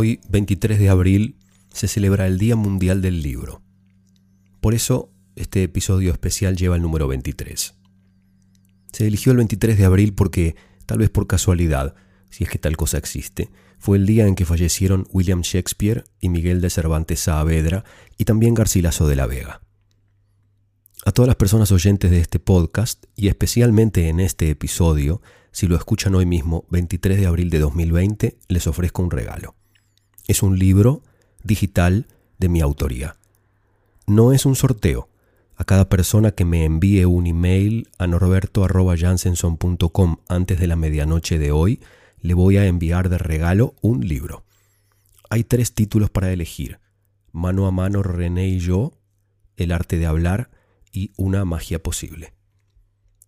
Hoy, 23 de abril, se celebra el Día Mundial del Libro. Por eso, este episodio especial lleva el número 23. Se eligió el 23 de abril porque, tal vez por casualidad, si es que tal cosa existe, fue el día en que fallecieron William Shakespeare y Miguel de Cervantes Saavedra y también Garcilaso de la Vega. A todas las personas oyentes de este podcast, y especialmente en este episodio, si lo escuchan hoy mismo, 23 de abril de 2020, les ofrezco un regalo. Es un libro digital de mi autoría. No es un sorteo. A cada persona que me envíe un email a norberto.jansenson.com antes de la medianoche de hoy, le voy a enviar de regalo un libro. Hay tres títulos para elegir. Mano a mano René y yo, El arte de hablar y Una magia posible.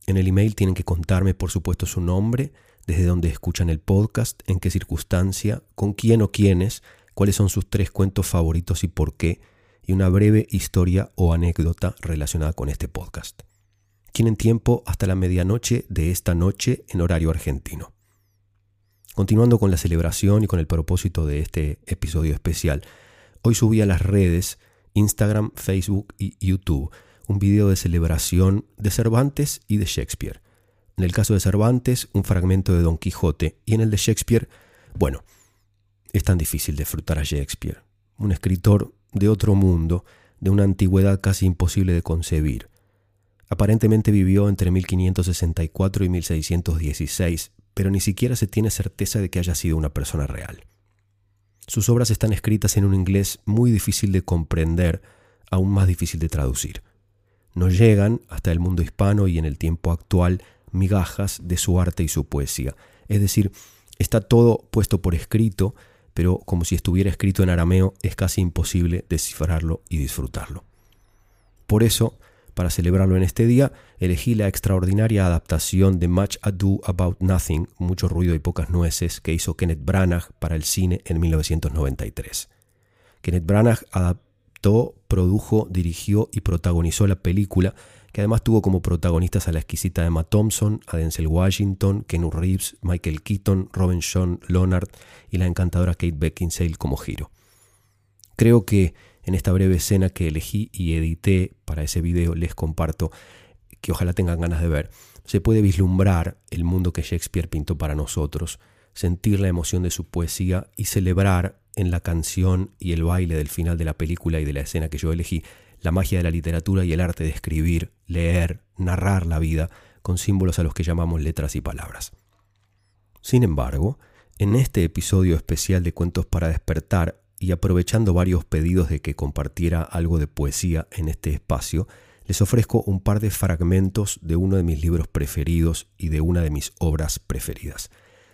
En el email tienen que contarme, por supuesto, su nombre, desde dónde escuchan el podcast, en qué circunstancia, con quién o quiénes, cuáles son sus tres cuentos favoritos y por qué, y una breve historia o anécdota relacionada con este podcast. Tienen tiempo hasta la medianoche de esta noche en horario argentino. Continuando con la celebración y con el propósito de este episodio especial, hoy subí a las redes Instagram, Facebook y YouTube un video de celebración de Cervantes y de Shakespeare. En el caso de Cervantes, un fragmento de Don Quijote y en el de Shakespeare, bueno, es tan difícil disfrutar a Shakespeare, un escritor de otro mundo, de una antigüedad casi imposible de concebir. Aparentemente vivió entre 1564 y 1616, pero ni siquiera se tiene certeza de que haya sido una persona real. Sus obras están escritas en un inglés muy difícil de comprender, aún más difícil de traducir. No llegan hasta el mundo hispano y en el tiempo actual migajas de su arte y su poesía. Es decir, está todo puesto por escrito, pero como si estuviera escrito en arameo es casi imposible descifrarlo y disfrutarlo. Por eso, para celebrarlo en este día, elegí la extraordinaria adaptación de Much Ado About Nothing, Mucho ruido y pocas nueces, que hizo Kenneth Branagh para el cine en 1993. Kenneth Branagh adaptó, produjo, dirigió y protagonizó la película que además tuvo como protagonistas a la exquisita Emma Thompson, a Denzel Washington, Kenu Reeves, Michael Keaton, Robin Sean Leonard y la encantadora Kate Beckinsale como giro. Creo que en esta breve escena que elegí y edité para ese video les comparto, que ojalá tengan ganas de ver, se puede vislumbrar el mundo que Shakespeare pintó para nosotros, sentir la emoción de su poesía y celebrar en la canción y el baile del final de la película y de la escena que yo elegí la magia de la literatura y el arte de escribir, leer, narrar la vida con símbolos a los que llamamos letras y palabras. Sin embargo, en este episodio especial de Cuentos para despertar y aprovechando varios pedidos de que compartiera algo de poesía en este espacio, les ofrezco un par de fragmentos de uno de mis libros preferidos y de una de mis obras preferidas,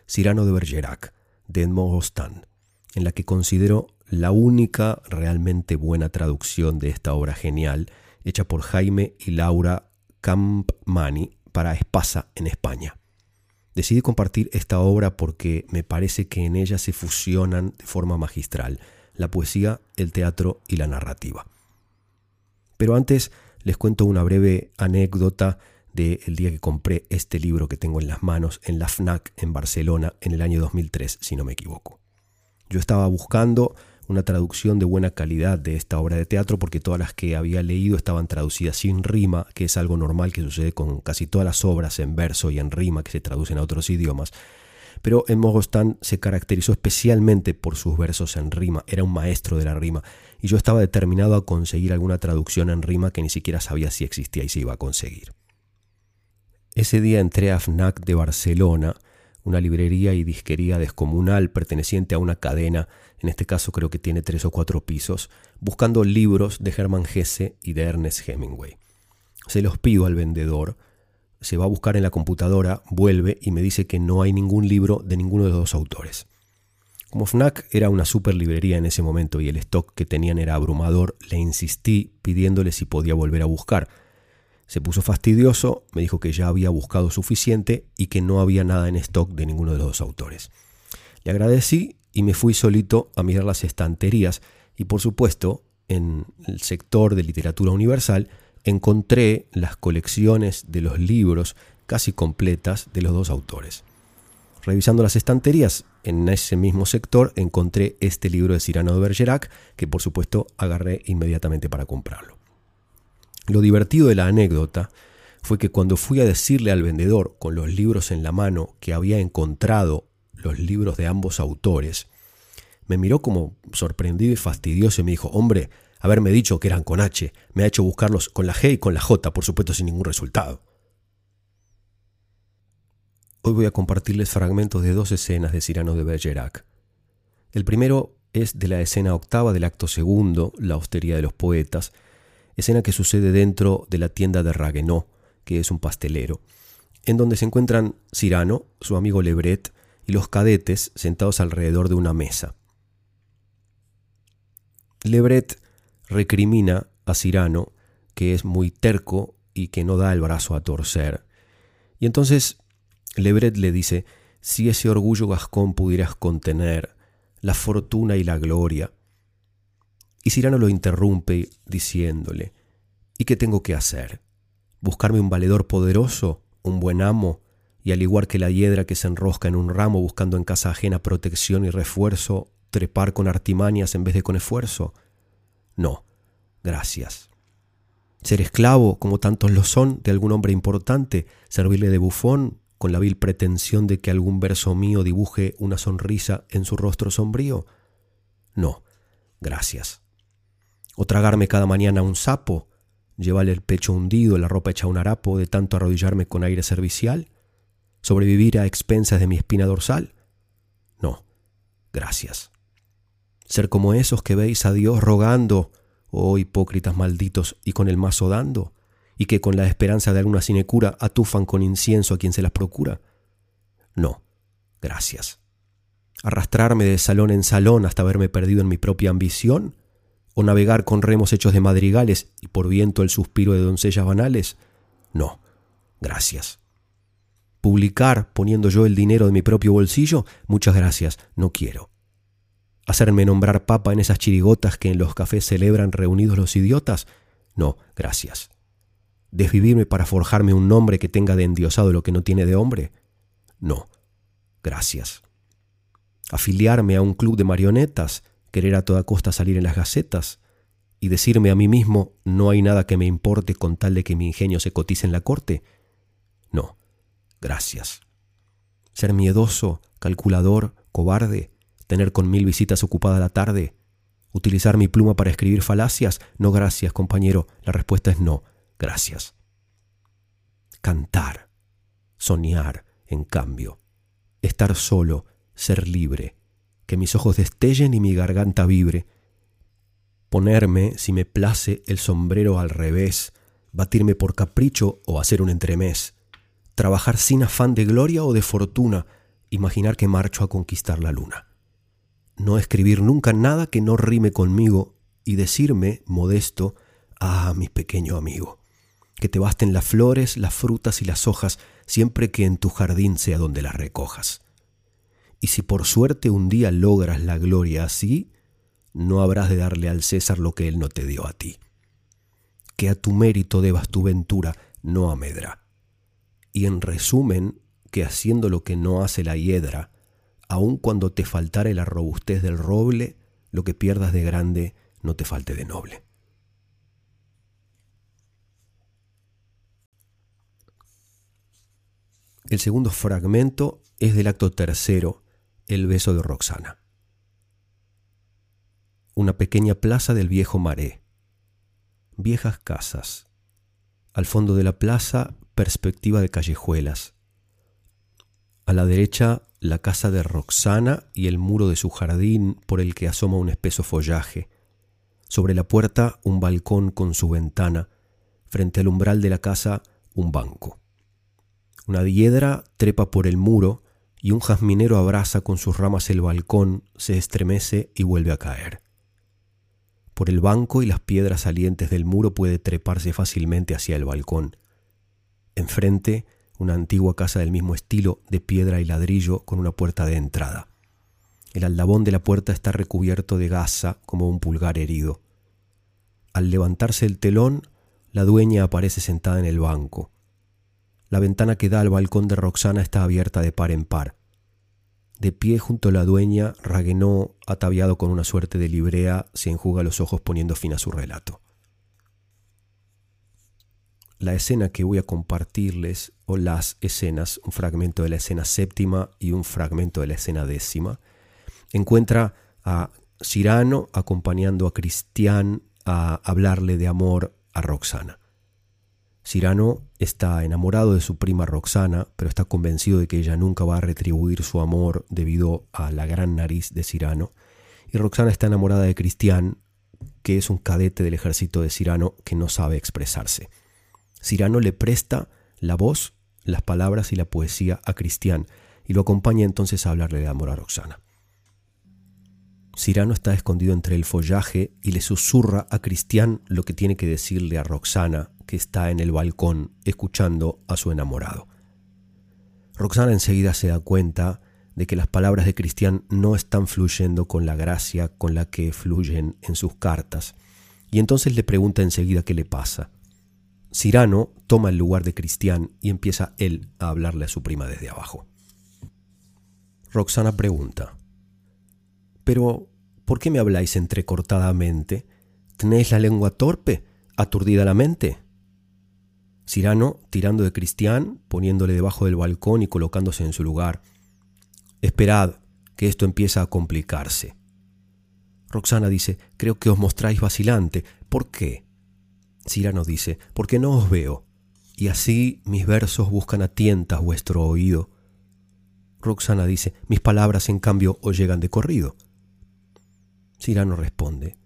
Cyrano de Bergerac, de Edmond Rostand, en la que considero la única realmente buena traducción de esta obra genial, hecha por Jaime y Laura Campmani para Espasa en España. Decidí compartir esta obra porque me parece que en ella se fusionan de forma magistral la poesía, el teatro y la narrativa. Pero antes les cuento una breve anécdota del día que compré este libro que tengo en las manos en la FNAC en Barcelona en el año 2003, si no me equivoco. Yo estaba buscando una traducción de buena calidad de esta obra de teatro porque todas las que había leído estaban traducidas sin rima, que es algo normal que sucede con casi todas las obras en verso y en rima que se traducen a otros idiomas. Pero en Mogostán se caracterizó especialmente por sus versos en rima, era un maestro de la rima, y yo estaba determinado a conseguir alguna traducción en rima que ni siquiera sabía si existía y se iba a conseguir. Ese día entré a FNAC de Barcelona, una librería y disquería descomunal perteneciente a una cadena en este caso creo que tiene tres o cuatro pisos, buscando libros de Hermann Hesse y de Ernest Hemingway. Se los pido al vendedor, se va a buscar en la computadora, vuelve y me dice que no hay ningún libro de ninguno de los dos autores. Como FNAC era una super librería en ese momento y el stock que tenían era abrumador, le insistí pidiéndole si podía volver a buscar. Se puso fastidioso, me dijo que ya había buscado suficiente y que no había nada en stock de ninguno de los dos autores. Le agradecí y me fui solito a mirar las estanterías y por supuesto en el sector de literatura universal encontré las colecciones de los libros casi completas de los dos autores. Revisando las estanterías en ese mismo sector encontré este libro de Cyrano de Bergerac que por supuesto agarré inmediatamente para comprarlo. Lo divertido de la anécdota fue que cuando fui a decirle al vendedor con los libros en la mano que había encontrado los libros de ambos autores, me miró como sorprendido y fastidioso y me dijo, hombre, haberme dicho que eran con H, me ha hecho buscarlos con la G y con la J, por supuesto sin ningún resultado. Hoy voy a compartirles fragmentos de dos escenas de Cyrano de Bergerac. El primero es de la escena octava del acto segundo, La hostería de los poetas, escena que sucede dentro de la tienda de Raguenot, que es un pastelero, en donde se encuentran Cyrano, su amigo Lebret y los cadetes sentados alrededor de una mesa. Lebret recrimina a Cyrano que es muy terco y que no da el brazo a torcer. Y entonces Lebret le dice, si ese orgullo gascón pudieras contener, la fortuna y la gloria. Y Cyrano lo interrumpe diciéndole, ¿y qué tengo que hacer? ¿Buscarme un valedor poderoso, un buen amo, y al igual que la hiedra que se enrosca en un ramo buscando en casa ajena protección y refuerzo, trepar con artimañas en vez de con esfuerzo? No, gracias. Ser esclavo, como tantos lo son, de algún hombre importante, servirle de bufón, con la vil pretensión de que algún verso mío dibuje una sonrisa en su rostro sombrío? No, gracias. ¿O tragarme cada mañana un sapo? ¿Llevarle el pecho hundido, la ropa hecha un harapo de tanto arrodillarme con aire servicial? ¿Sobrevivir a expensas de mi espina dorsal? No, gracias ser como esos que veis a Dios rogando, oh hipócritas malditos, y con el mazo dando, y que con la esperanza de alguna sinecura atufan con incienso a quien se las procura. No, gracias. Arrastrarme de salón en salón hasta haberme perdido en mi propia ambición, o navegar con remos hechos de madrigales y por viento el suspiro de doncellas banales. No, gracias. Publicar poniendo yo el dinero de mi propio bolsillo, muchas gracias, no quiero hacerme nombrar papa en esas chirigotas que en los cafés celebran reunidos los idiotas? No, gracias. ¿Desvivirme para forjarme un nombre que tenga de endiosado lo que no tiene de hombre? No, gracias. ¿Afiliarme a un club de marionetas? ¿Querer a toda costa salir en las gacetas? ¿Y decirme a mí mismo no hay nada que me importe con tal de que mi ingenio se cotice en la corte? No, gracias. ¿Ser miedoso, calculador, cobarde? tener con mil visitas ocupada la tarde, utilizar mi pluma para escribir falacias. No, gracias, compañero. La respuesta es no, gracias. Cantar, soñar, en cambio, estar solo, ser libre, que mis ojos destellen y mi garganta vibre, ponerme, si me place, el sombrero al revés, batirme por capricho o hacer un entremés, trabajar sin afán de gloria o de fortuna, imaginar que marcho a conquistar la luna. No escribir nunca nada que no rime conmigo y decirme, modesto, ah, mi pequeño amigo, que te basten las flores, las frutas y las hojas, siempre que en tu jardín sea donde las recojas. Y si por suerte un día logras la gloria así, no habrás de darle al César lo que él no te dio a ti. Que a tu mérito debas tu ventura, no a medra. Y en resumen, que haciendo lo que no hace la hiedra, aun cuando te faltare la robustez del roble, lo que pierdas de grande no te falte de noble. El segundo fragmento es del acto tercero, El beso de Roxana. Una pequeña plaza del viejo Maré. Viejas casas. Al fondo de la plaza, perspectiva de callejuelas. A la derecha, la casa de Roxana y el muro de su jardín por el que asoma un espeso follaje. Sobre la puerta un balcón con su ventana. Frente al umbral de la casa un banco. Una diedra trepa por el muro y un jazminero abraza con sus ramas el balcón, se estremece y vuelve a caer. Por el banco y las piedras salientes del muro puede treparse fácilmente hacia el balcón. Enfrente, una antigua casa del mismo estilo, de piedra y ladrillo, con una puerta de entrada. El aldabón de la puerta está recubierto de gasa como un pulgar herido. Al levantarse el telón, la dueña aparece sentada en el banco. La ventana que da al balcón de Roxana está abierta de par en par. De pie junto a la dueña, Raguenó, ataviado con una suerte de librea, se enjuga los ojos poniendo fin a su relato. La escena que voy a compartirles, o las escenas, un fragmento de la escena séptima y un fragmento de la escena décima, encuentra a Cirano acompañando a Cristian a hablarle de amor a Roxana. Cirano está enamorado de su prima Roxana, pero está convencido de que ella nunca va a retribuir su amor debido a la gran nariz de Cirano. Y Roxana está enamorada de Cristian, que es un cadete del ejército de Cirano que no sabe expresarse. Cirano le presta la voz, las palabras y la poesía a Cristian y lo acompaña entonces a hablarle de amor a Roxana. Cirano está escondido entre el follaje y le susurra a Cristian lo que tiene que decirle a Roxana que está en el balcón escuchando a su enamorado. Roxana enseguida se da cuenta de que las palabras de Cristian no están fluyendo con la gracia con la que fluyen en sus cartas, y entonces le pregunta enseguida qué le pasa. Cirano toma el lugar de Cristian y empieza él a hablarle a su prima desde abajo. Roxana pregunta, Pero, ¿por qué me habláis entrecortadamente? ¿Tenéis la lengua torpe? ¿Aturdida la mente? Cirano tirando de Cristian, poniéndole debajo del balcón y colocándose en su lugar. Esperad, que esto empieza a complicarse. Roxana dice, creo que os mostráis vacilante. ¿Por qué? Cirano dice, porque no os veo, y así mis versos buscan a tientas vuestro oído. Roxana dice, mis palabras en cambio os llegan de corrido. Cirano responde,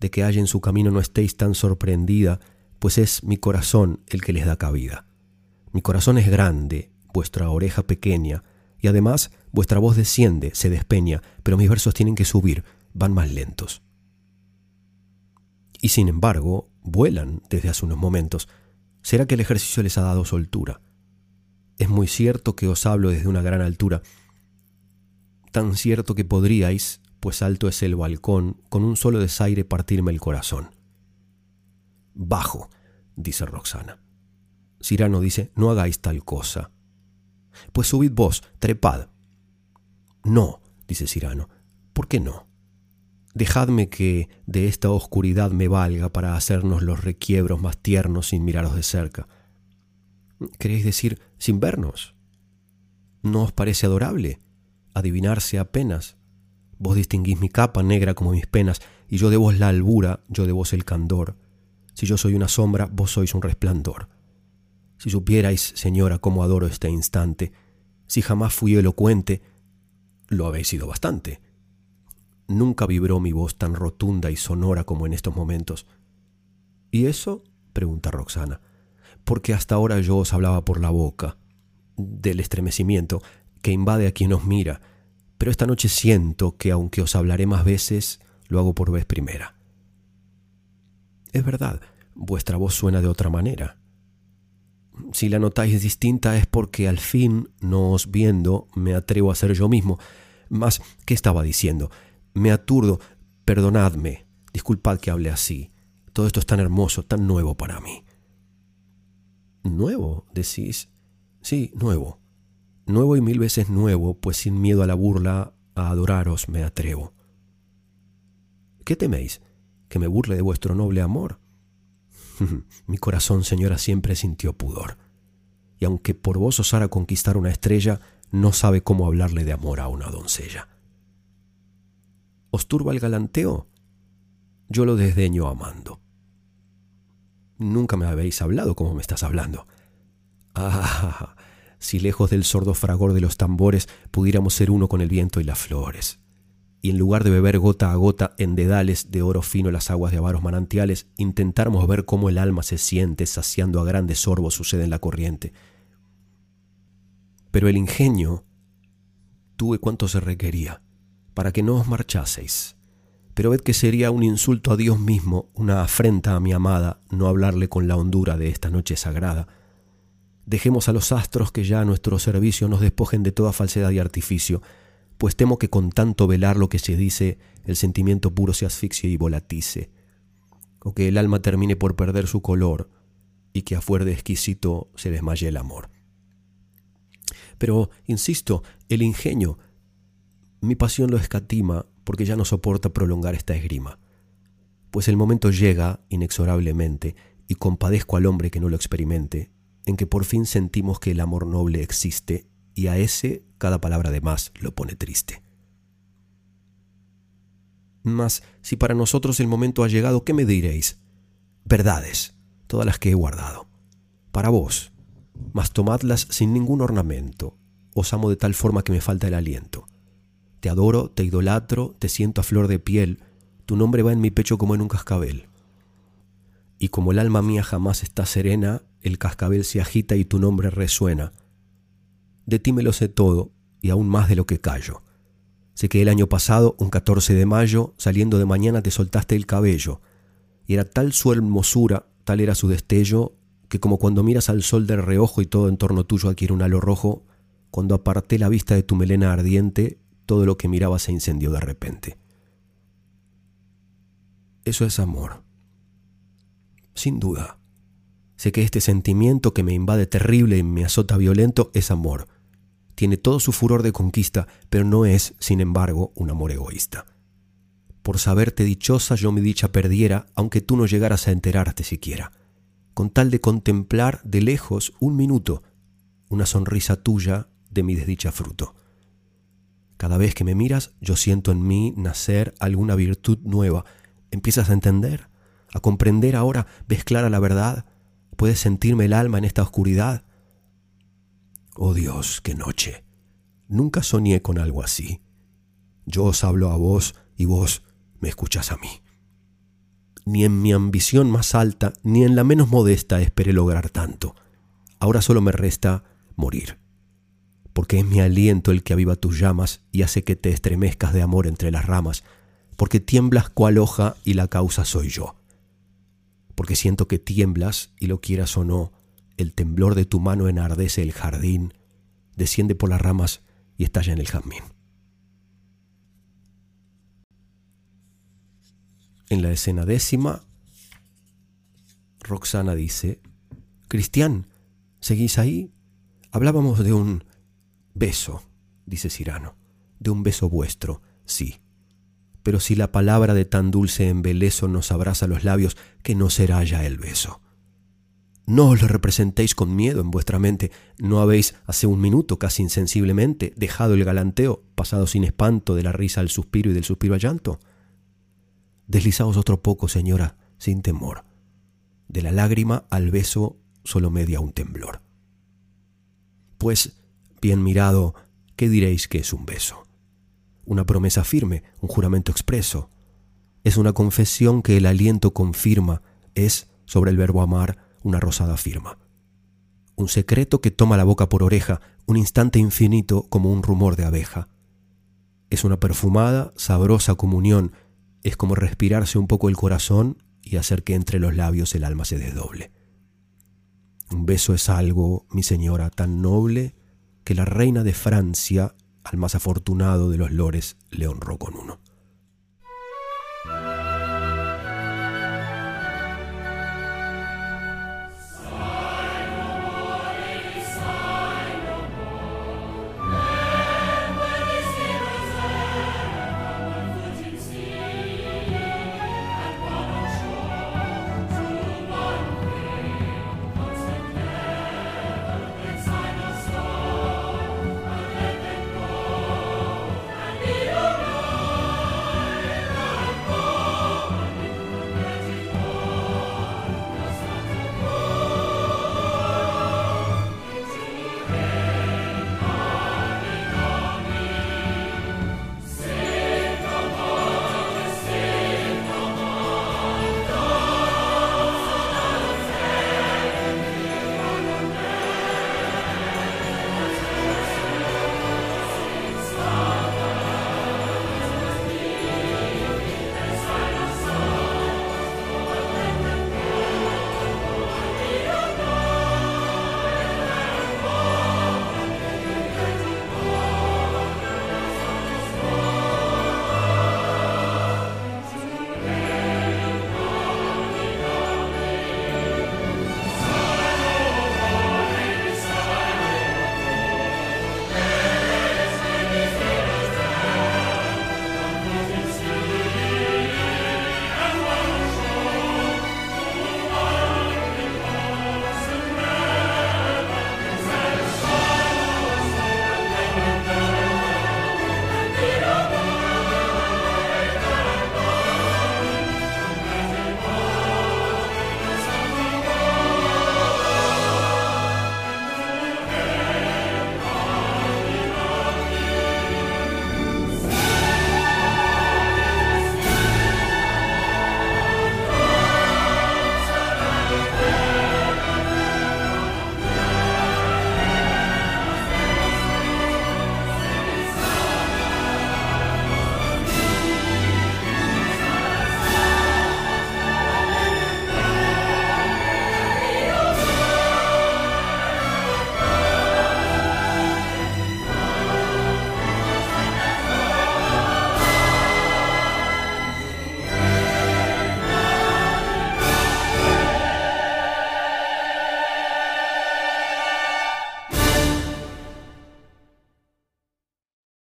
de que hay en su camino no estéis tan sorprendida pues es mi corazón el que les da cabida. Mi corazón es grande, vuestra oreja pequeña, y además vuestra voz desciende, se despeña, pero mis versos tienen que subir, van más lentos. Y sin embargo, vuelan desde hace unos momentos. ¿Será que el ejercicio les ha dado soltura? Es muy cierto que os hablo desde una gran altura, tan cierto que podríais, pues alto es el balcón, con un solo desaire partirme el corazón. Bajo, dice Roxana. Cirano dice, no hagáis tal cosa. Pues subid vos, trepad. No, dice Cirano, ¿por qué no? Dejadme que de esta oscuridad me valga para hacernos los requiebros más tiernos sin miraros de cerca. ¿Queréis decir sin vernos? ¿No os parece adorable? Adivinarse apenas. Vos distinguís mi capa negra como mis penas, y yo de vos la albura, yo de vos el candor. Si yo soy una sombra, vos sois un resplandor. Si supierais, señora, cómo adoro este instante, si jamás fui elocuente, lo habéis sido bastante. Nunca vibró mi voz tan rotunda y sonora como en estos momentos. ¿Y eso? pregunta Roxana. Porque hasta ahora yo os hablaba por la boca, del estremecimiento que invade a quien os mira, pero esta noche siento que aunque os hablaré más veces, lo hago por vez primera. Es verdad, vuestra voz suena de otra manera. Si la notáis distinta es porque al fin, no os viendo, me atrevo a ser yo mismo. Mas, ¿qué estaba diciendo? Me aturdo. Perdonadme. Disculpad que hable así. Todo esto es tan hermoso, tan nuevo para mí. ¿Nuevo? decís. Sí, nuevo. Nuevo y mil veces nuevo, pues sin miedo a la burla, a adoraros me atrevo. ¿Qué teméis? que me burle de vuestro noble amor. Mi corazón, señora, siempre sintió pudor, y aunque por vos osara conquistar una estrella, no sabe cómo hablarle de amor a una doncella. ¿Os turba el galanteo? Yo lo desdeño amando. Nunca me habéis hablado como me estás hablando. Ah, si lejos del sordo fragor de los tambores pudiéramos ser uno con el viento y las flores y en lugar de beber gota a gota en dedales de oro fino las aguas de avaros manantiales, intentáramos ver cómo el alma se siente saciando a grandes sorbos sucede en la corriente. Pero el ingenio, tuve cuanto se requería, para que no os marchaseis. Pero ved que sería un insulto a Dios mismo, una afrenta a mi amada, no hablarle con la hondura de esta noche sagrada. Dejemos a los astros que ya a nuestro servicio nos despojen de toda falsedad y artificio, pues temo que con tanto velar lo que se dice, el sentimiento puro se asfixie y volatice, o que el alma termine por perder su color, y que a fuer de exquisito se desmaye el amor. Pero, insisto, el ingenio, mi pasión lo escatima porque ya no soporta prolongar esta esgrima, pues el momento llega inexorablemente, y compadezco al hombre que no lo experimente, en que por fin sentimos que el amor noble existe y a ese cada palabra de más lo pone triste. Mas si para nosotros el momento ha llegado, ¿qué me diréis? Verdades, todas las que he guardado. Para vos, mas tomadlas sin ningún ornamento. Os amo de tal forma que me falta el aliento. Te adoro, te idolatro, te siento a flor de piel, tu nombre va en mi pecho como en un cascabel. Y como el alma mía jamás está serena, el cascabel se agita y tu nombre resuena. De ti me lo sé todo, y aún más de lo que callo. Sé que el año pasado, un 14 de mayo, saliendo de mañana te soltaste el cabello, y era tal su hermosura, tal era su destello, que como cuando miras al sol del reojo y todo en torno tuyo adquiere un halo rojo, cuando aparté la vista de tu melena ardiente, todo lo que miraba se incendió de repente. Eso es amor. Sin duda. Sé que este sentimiento que me invade terrible y me azota violento es amor tiene todo su furor de conquista, pero no es, sin embargo, un amor egoísta. Por saberte dichosa yo mi dicha perdiera, aunque tú no llegaras a enterarte siquiera, con tal de contemplar de lejos un minuto una sonrisa tuya de mi desdicha fruto. Cada vez que me miras, yo siento en mí nacer alguna virtud nueva. ¿Empiezas a entender? ¿A comprender ahora? ¿Ves clara la verdad? ¿Puedes sentirme el alma en esta oscuridad? Oh Dios, qué noche. Nunca soñé con algo así. Yo os hablo a vos y vos me escuchas a mí. Ni en mi ambición más alta, ni en la menos modesta esperé lograr tanto. Ahora solo me resta morir. Porque es mi aliento el que aviva tus llamas y hace que te estremezcas de amor entre las ramas, porque tiemblas cual hoja y la causa soy yo. Porque siento que tiemblas y lo quieras o no, el temblor de tu mano enardece el jardín, desciende por las ramas y estalla en el jazmín. En la escena décima, Roxana dice, Cristian, ¿seguís ahí? Hablábamos de un beso, dice Cirano, de un beso vuestro, sí. Pero si la palabra de tan dulce embeleso nos abraza los labios, que no será ya el beso. No os lo representéis con miedo en vuestra mente. ¿No habéis, hace un minuto, casi insensiblemente, dejado el galanteo, pasado sin espanto de la risa al suspiro y del suspiro al llanto? Deslizaos otro poco, señora, sin temor. De la lágrima al beso solo media un temblor. Pues, bien mirado, ¿qué diréis que es un beso? Una promesa firme, un juramento expreso. Es una confesión que el aliento confirma, es, sobre el verbo amar, una rosada firma. Un secreto que toma la boca por oreja, un instante infinito como un rumor de abeja. Es una perfumada, sabrosa comunión, es como respirarse un poco el corazón y hacer que entre los labios el alma se desdoble. Un beso es algo, mi señora, tan noble que la reina de Francia, al más afortunado de los lores, le honró con uno.